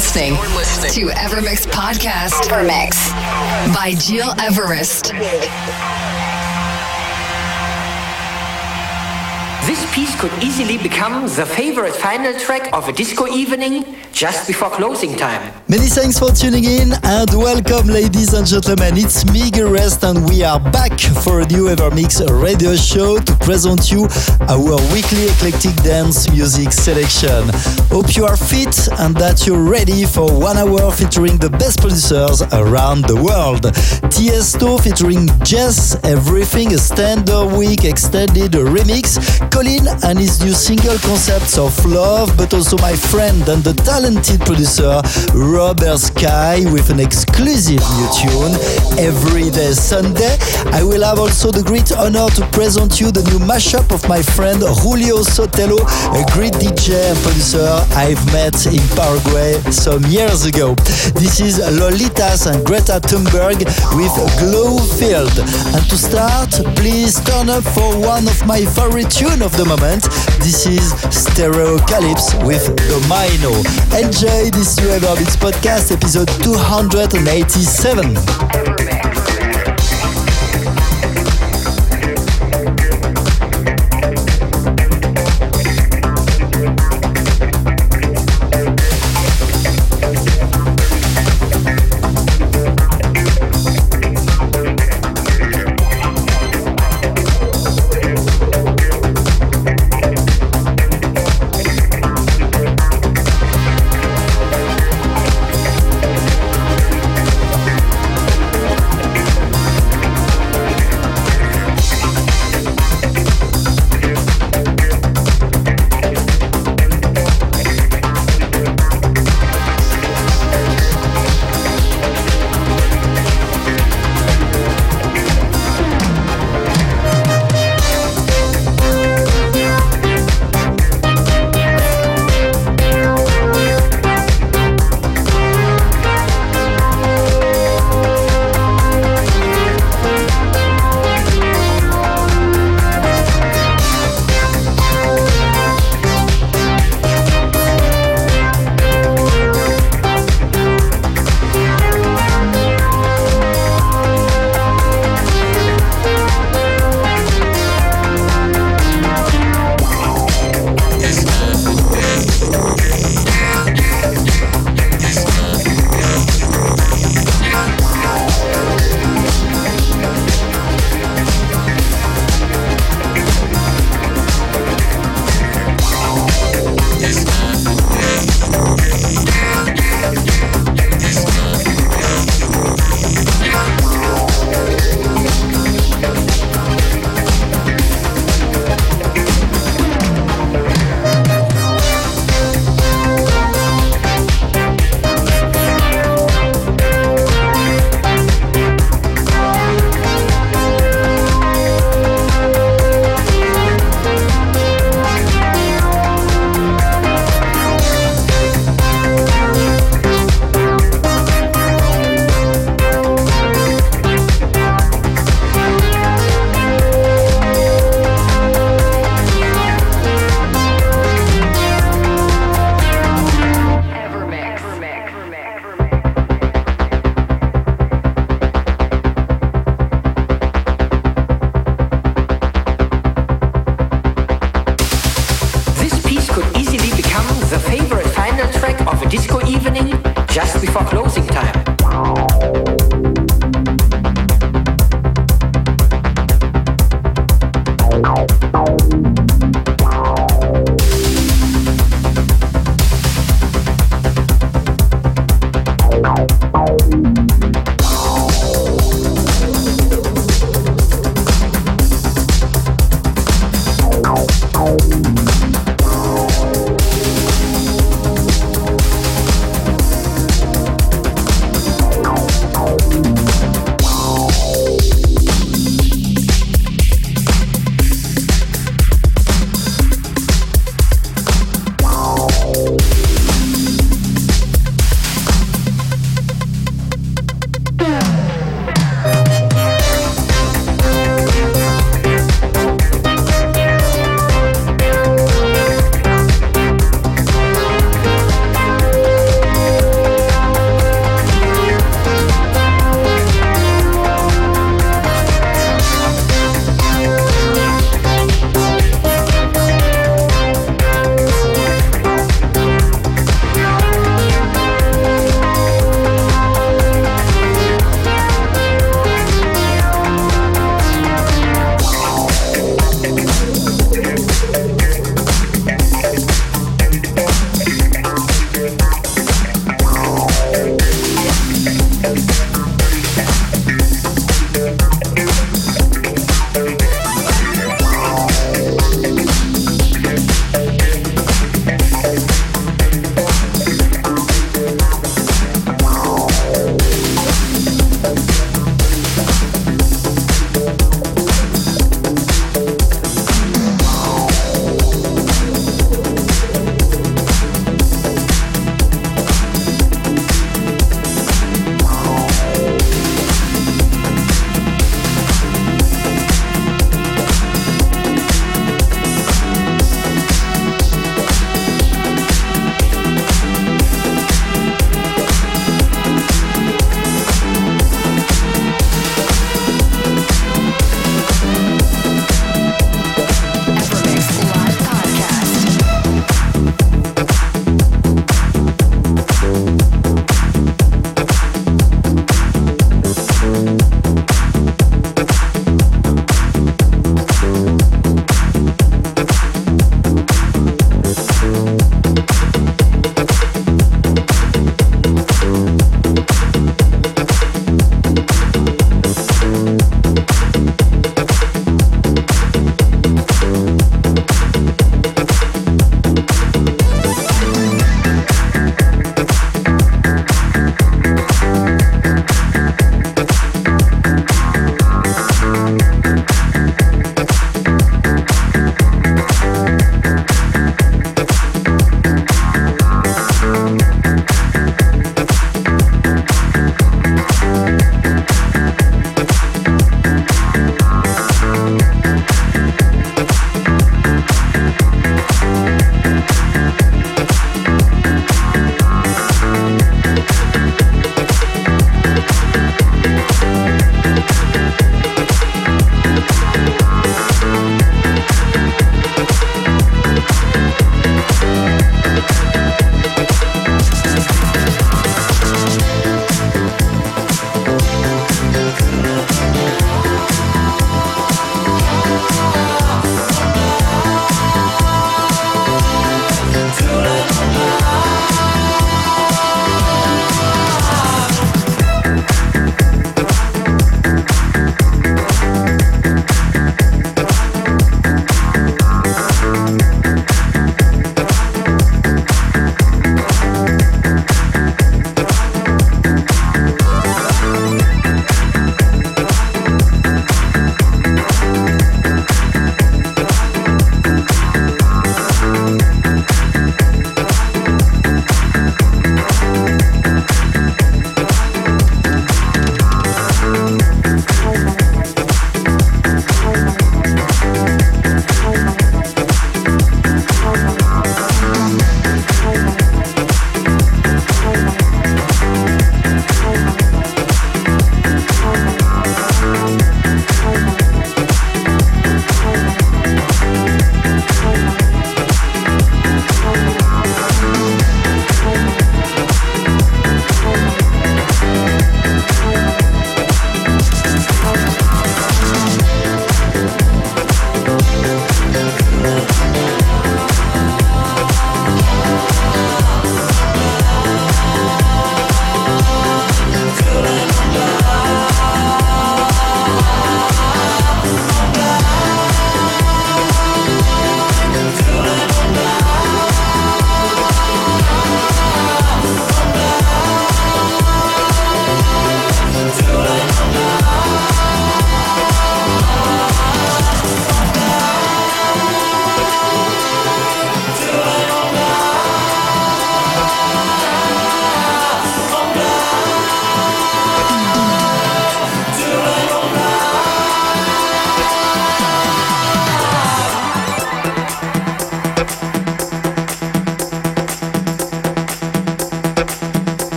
Listening to Evermix Podcast. Evermix by Gil Everest. This piece could easily become the favorite final track of a disco evening just before closing time. Many thanks for tuning in and welcome, ladies and gentlemen. It's me, Rest, and we are back for a new Evermix radio show to present you our weekly eclectic dance music selection. Hope you are fit and that you're ready for one hour featuring the best producers around the world. Tiesto featuring Jess, Everything, a standard week extended remix. Colin and his new single concepts of love, but also my friend and the talented producer Robert Sky with an exclusive new tune every day Sunday. I will have also the great honor to present you the new mashup of my friend Julio Sotelo, a great DJ and producer I've met in Paraguay some years ago. This is Lolitas and Greta Thunberg with Glowfield. And to start, please turn up for one of my favorite tunes of the moment. This is Stereocalypse with Domino. Enjoy this new podcast episode 287.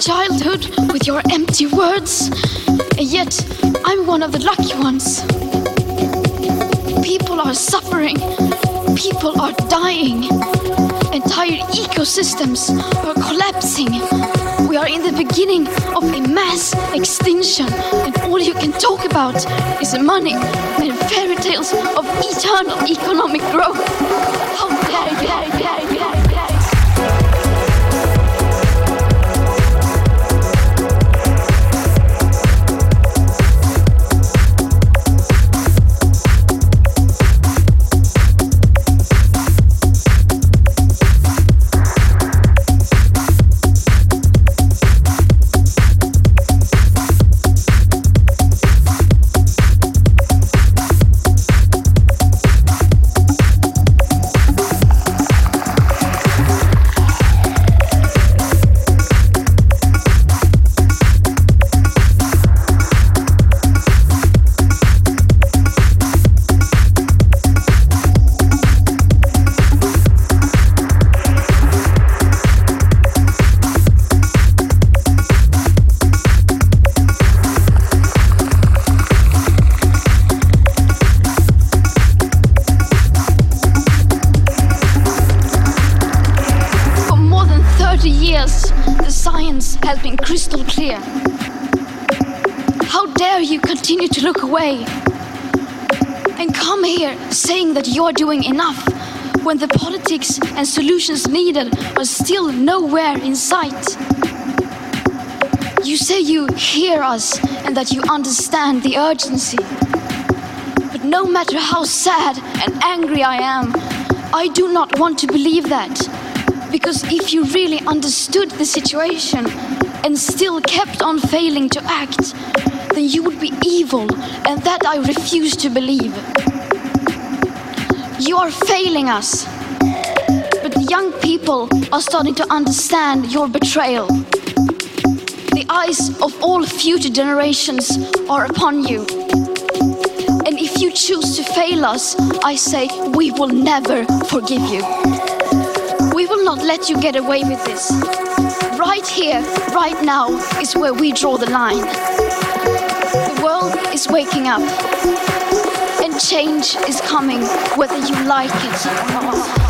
Childhood with your empty words, and yet I'm one of the lucky ones. People are suffering, people are dying, entire ecosystems are collapsing. We are in the beginning of a mass extinction, and all you can talk about is money and fairy tales of eternal economic growth. How dare you? You're doing enough when the politics and solutions needed are still nowhere in sight. You say you hear us and that you understand the urgency. But no matter how sad and angry I am, I do not want to believe that. Because if you really understood the situation and still kept on failing to act, then you would be evil, and that I refuse to believe. You are failing us. But young people are starting to understand your betrayal. The eyes of all future generations are upon you. And if you choose to fail us, I say we will never forgive you. We will not let you get away with this. Right here, right now, is where we draw the line. The world is waking up, change is coming whether you like it or not.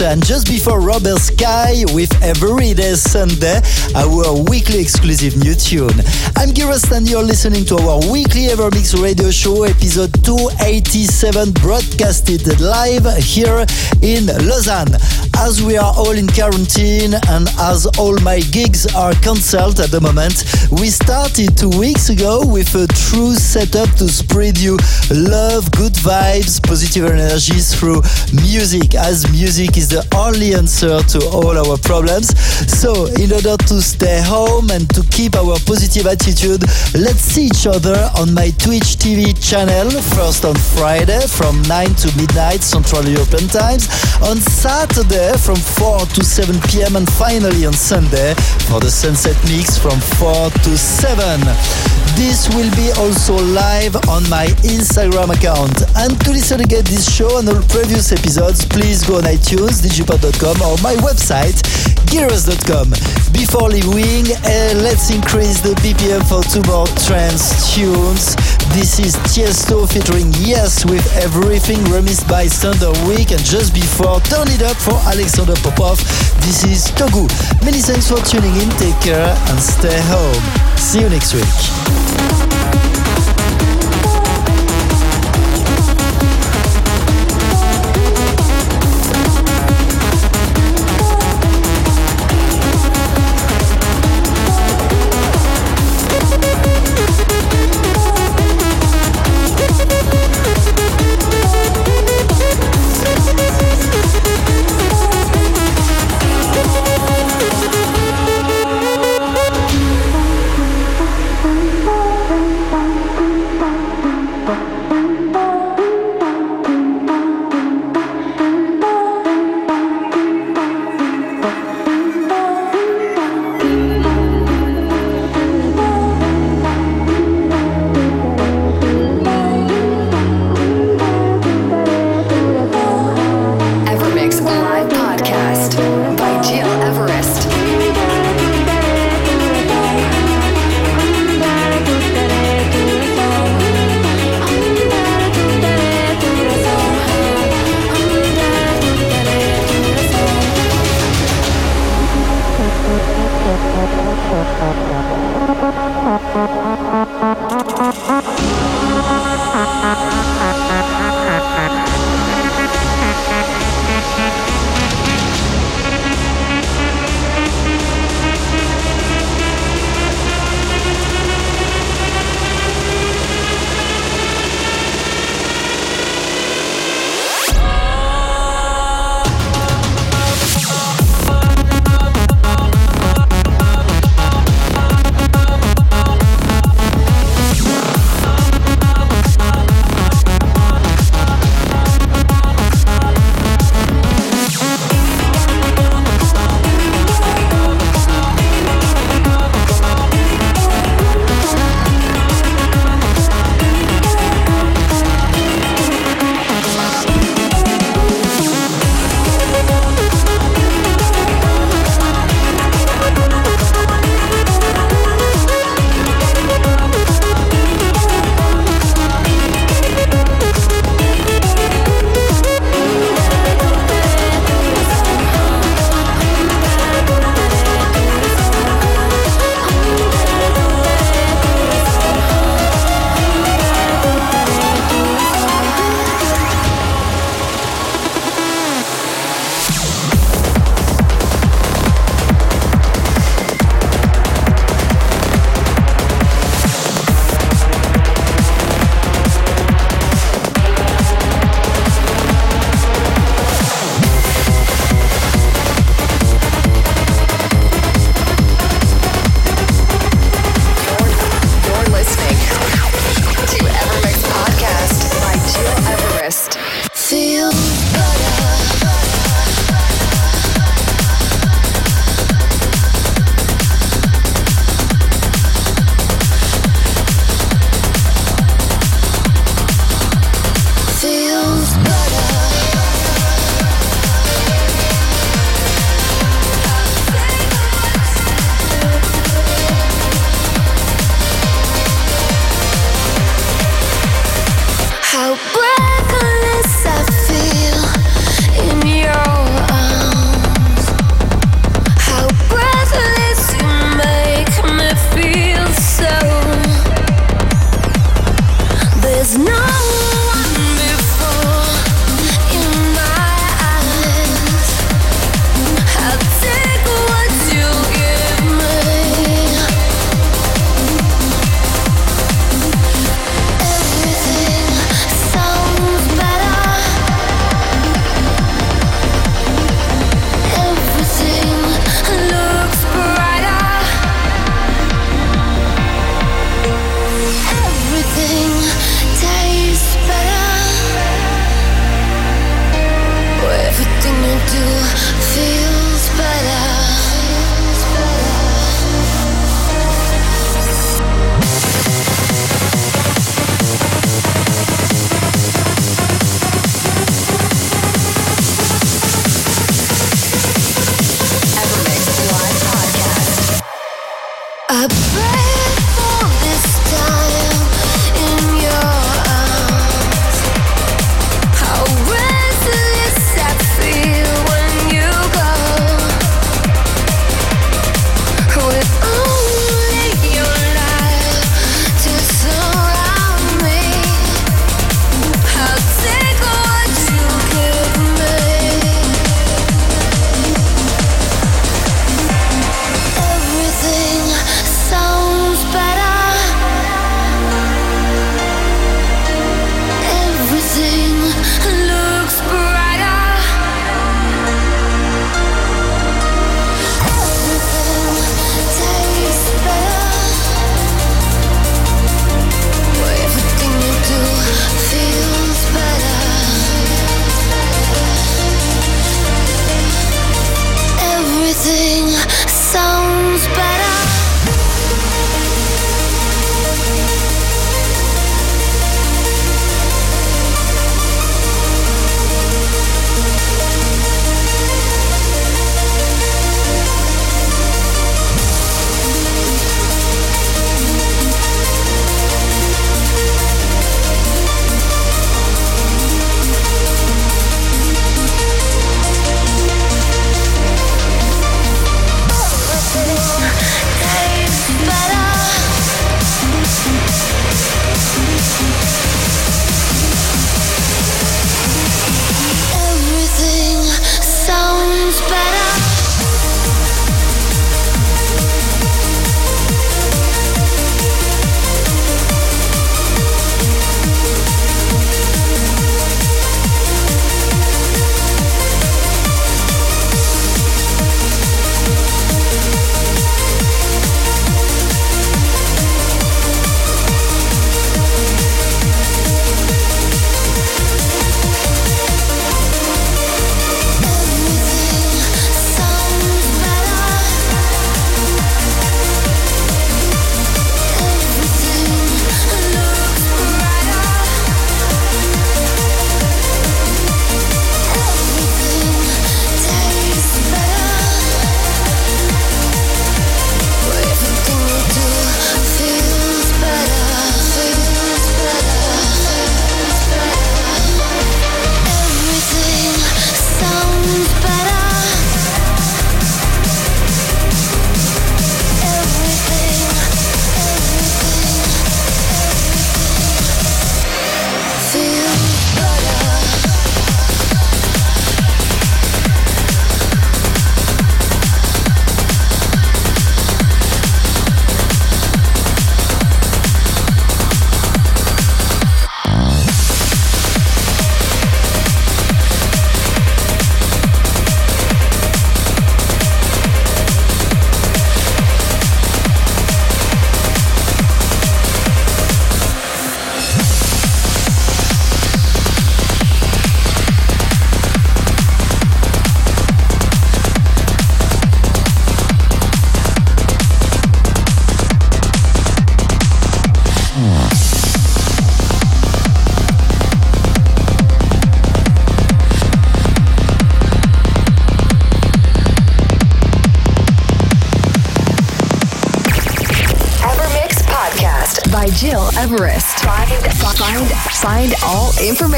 And just before Robert Sky with Everyday Sunday, our weekly exclusive new tune. I'm Gil Everest and you're listening to our weekly EverMix radio show, episode 287, broadcasted live here in Lausanne. As we are all in quarantine and as all my gigs are cancelled at the moment, we started two weeks ago with a true setup to spread you love, good vibes, positive energies through music, as music is the only answer to all our problems. So, in order to stay home and to keep our positive attitude, let's see each other on my Twitch TV channel, first on Friday from 9 to midnight Central European Times, on Saturday from 4 to 7 pm, and finally on Sunday for the Sunset Mix from 4 to 7. This will be also live on my Instagram account. And to listen again this show and all previous episodes, please go on iTunes, digipod.com or my website, gileverest.com. Before leaving, uh, let's increase the BPM for two more trance tunes. This is Tiesto featuring JES with Everything remixed by Thunder Week and just before Turn It Up for Alexander Popov. This is Togu. Many thanks for tuning in, take care and stay home. See you next week.